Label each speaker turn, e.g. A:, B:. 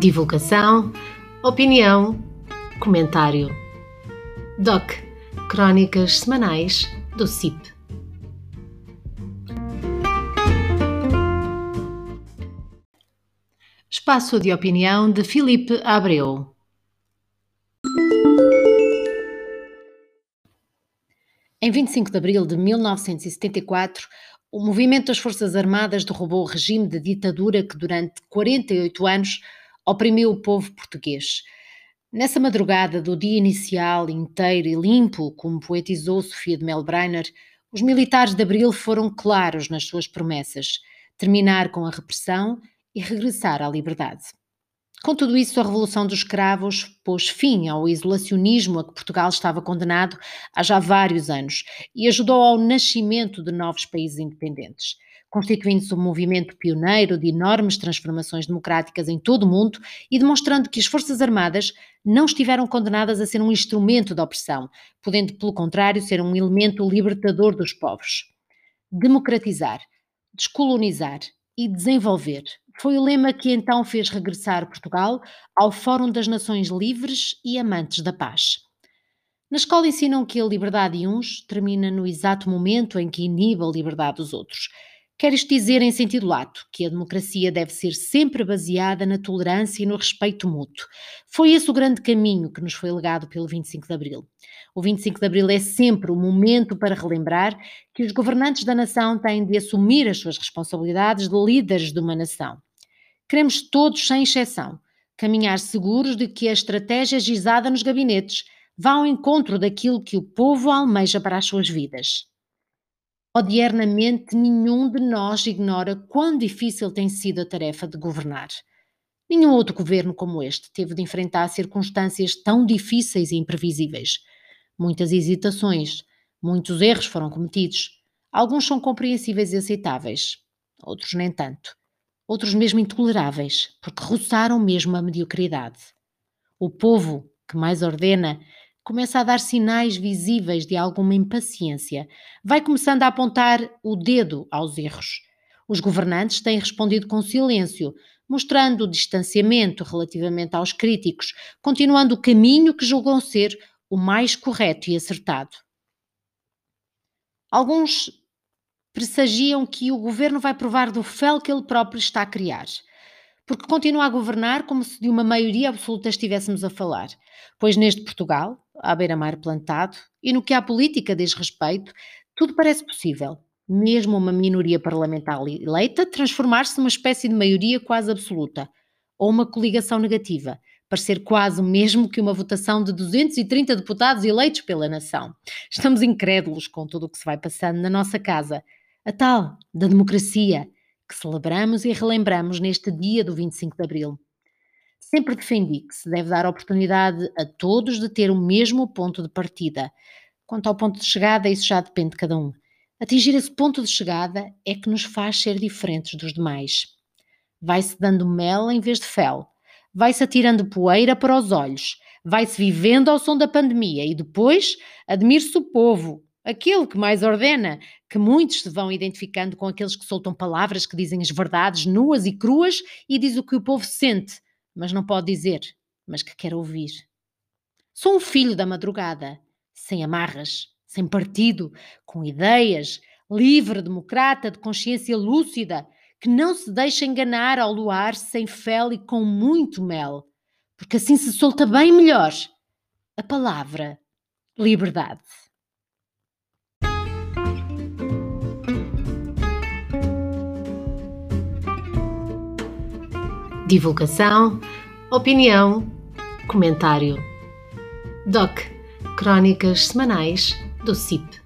A: Divulgação, opinião, comentário. DOC Crónicas Semanais do CIP. Espaço de opinião de Filipe Abreu. Em 25 de abril de 1974, o movimento das Forças Armadas derrubou o regime de ditadura que durante 48 anos oprimiu o povo português. Nessa madrugada do dia inicial inteiro e limpo, como poetizou Sofia de Melbreiner, os militares de Abril foram claros nas suas promessas: terminar com a repressão e regressar à liberdade. Com tudo isso, a Revolução dos Escravos pôs fim ao isolacionismo a que Portugal estava condenado há já vários anos e ajudou ao nascimento de novos países independentes, constituindo-se um movimento pioneiro de enormes transformações democráticas em todo o mundo e demonstrando que as Forças Armadas não estiveram condenadas a ser um instrumento de opressão, podendo, pelo contrário, ser um elemento libertador dos povos. Democratizar, descolonizar e desenvolver foi o lema que então fez regressar Portugal ao Fórum das Nações Livres e Amantes da Paz. Na escola ensinam que a liberdade de uns termina no exato momento em que inibe a liberdade dos outros. Quer isto dizer, em sentido lato, que a democracia deve ser sempre baseada na tolerância e no respeito mútuo. Foi esse o grande caminho que nos foi legado pelo 25 de Abril. O 25 de Abril é sempre o momento para relembrar que os governantes da nação têm de assumir as suas responsabilidades de líderes de uma nação. Queremos todos, sem exceção, caminhar seguros de que a estratégia gizada nos gabinetes vá ao encontro daquilo que o povo almeja para as suas vidas. Odiernamente, nenhum de nós ignora quão difícil tem sido a tarefa de governar. Nenhum outro governo como este teve de enfrentar circunstâncias tão difíceis e imprevisíveis. Muitas hesitações, muitos erros foram cometidos. Alguns são compreensíveis e aceitáveis, outros nem tanto outros mesmo intoleráveis, porque roçaram mesmo a mediocridade. O povo, que mais ordena, começa a dar sinais visíveis de alguma impaciência, vai começando a apontar o dedo aos erros. Os governantes têm respondido com silêncio, mostrando distanciamento relativamente aos críticos, continuando o caminho que julgam ser o mais correto e acertado. Alguns pressagiam que o governo vai provar do fel que ele próprio está a criar. Porque continua a governar como se de uma maioria absoluta estivéssemos a falar. Pois neste Portugal, à beira-mar plantado, e no que à política diz respeito, tudo parece possível. Mesmo uma minoria parlamentar eleita transformar-se numa espécie de maioria quase absoluta, ou uma coligação negativa, parecer quase o mesmo que uma votação de 230 deputados eleitos pela nação. Estamos incrédulos com tudo o que se vai passando na nossa casa a tal da democracia que celebramos e relembramos neste dia do 25 de Abril. Sempre defendi que se deve dar oportunidade a todos de ter o mesmo ponto de partida. Quanto ao ponto de chegada, isso já depende de cada um. Atingir esse ponto de chegada é que nos faz ser diferentes dos demais. Vai-se dando mel em vez de fel, vai-se atirando poeira para os olhos, vai-se vivendo ao som da pandemia e depois admire-se o povo, aquele que mais ordena, que muitos se vão identificando com aqueles que soltam palavras que dizem as verdades nuas e cruas e diz o que o povo sente, mas não pode dizer, mas que quer ouvir. Sou um filho da madrugada, sem amarras, sem partido, com ideias, livre, democrata, de consciência lúcida, que não se deixa enganar ao luar sem fel e com muito mel, porque assim se solta bem melhor a palavra liberdade. Divulgação, opinião, comentário. DOC Crónicas Semanais do CIP.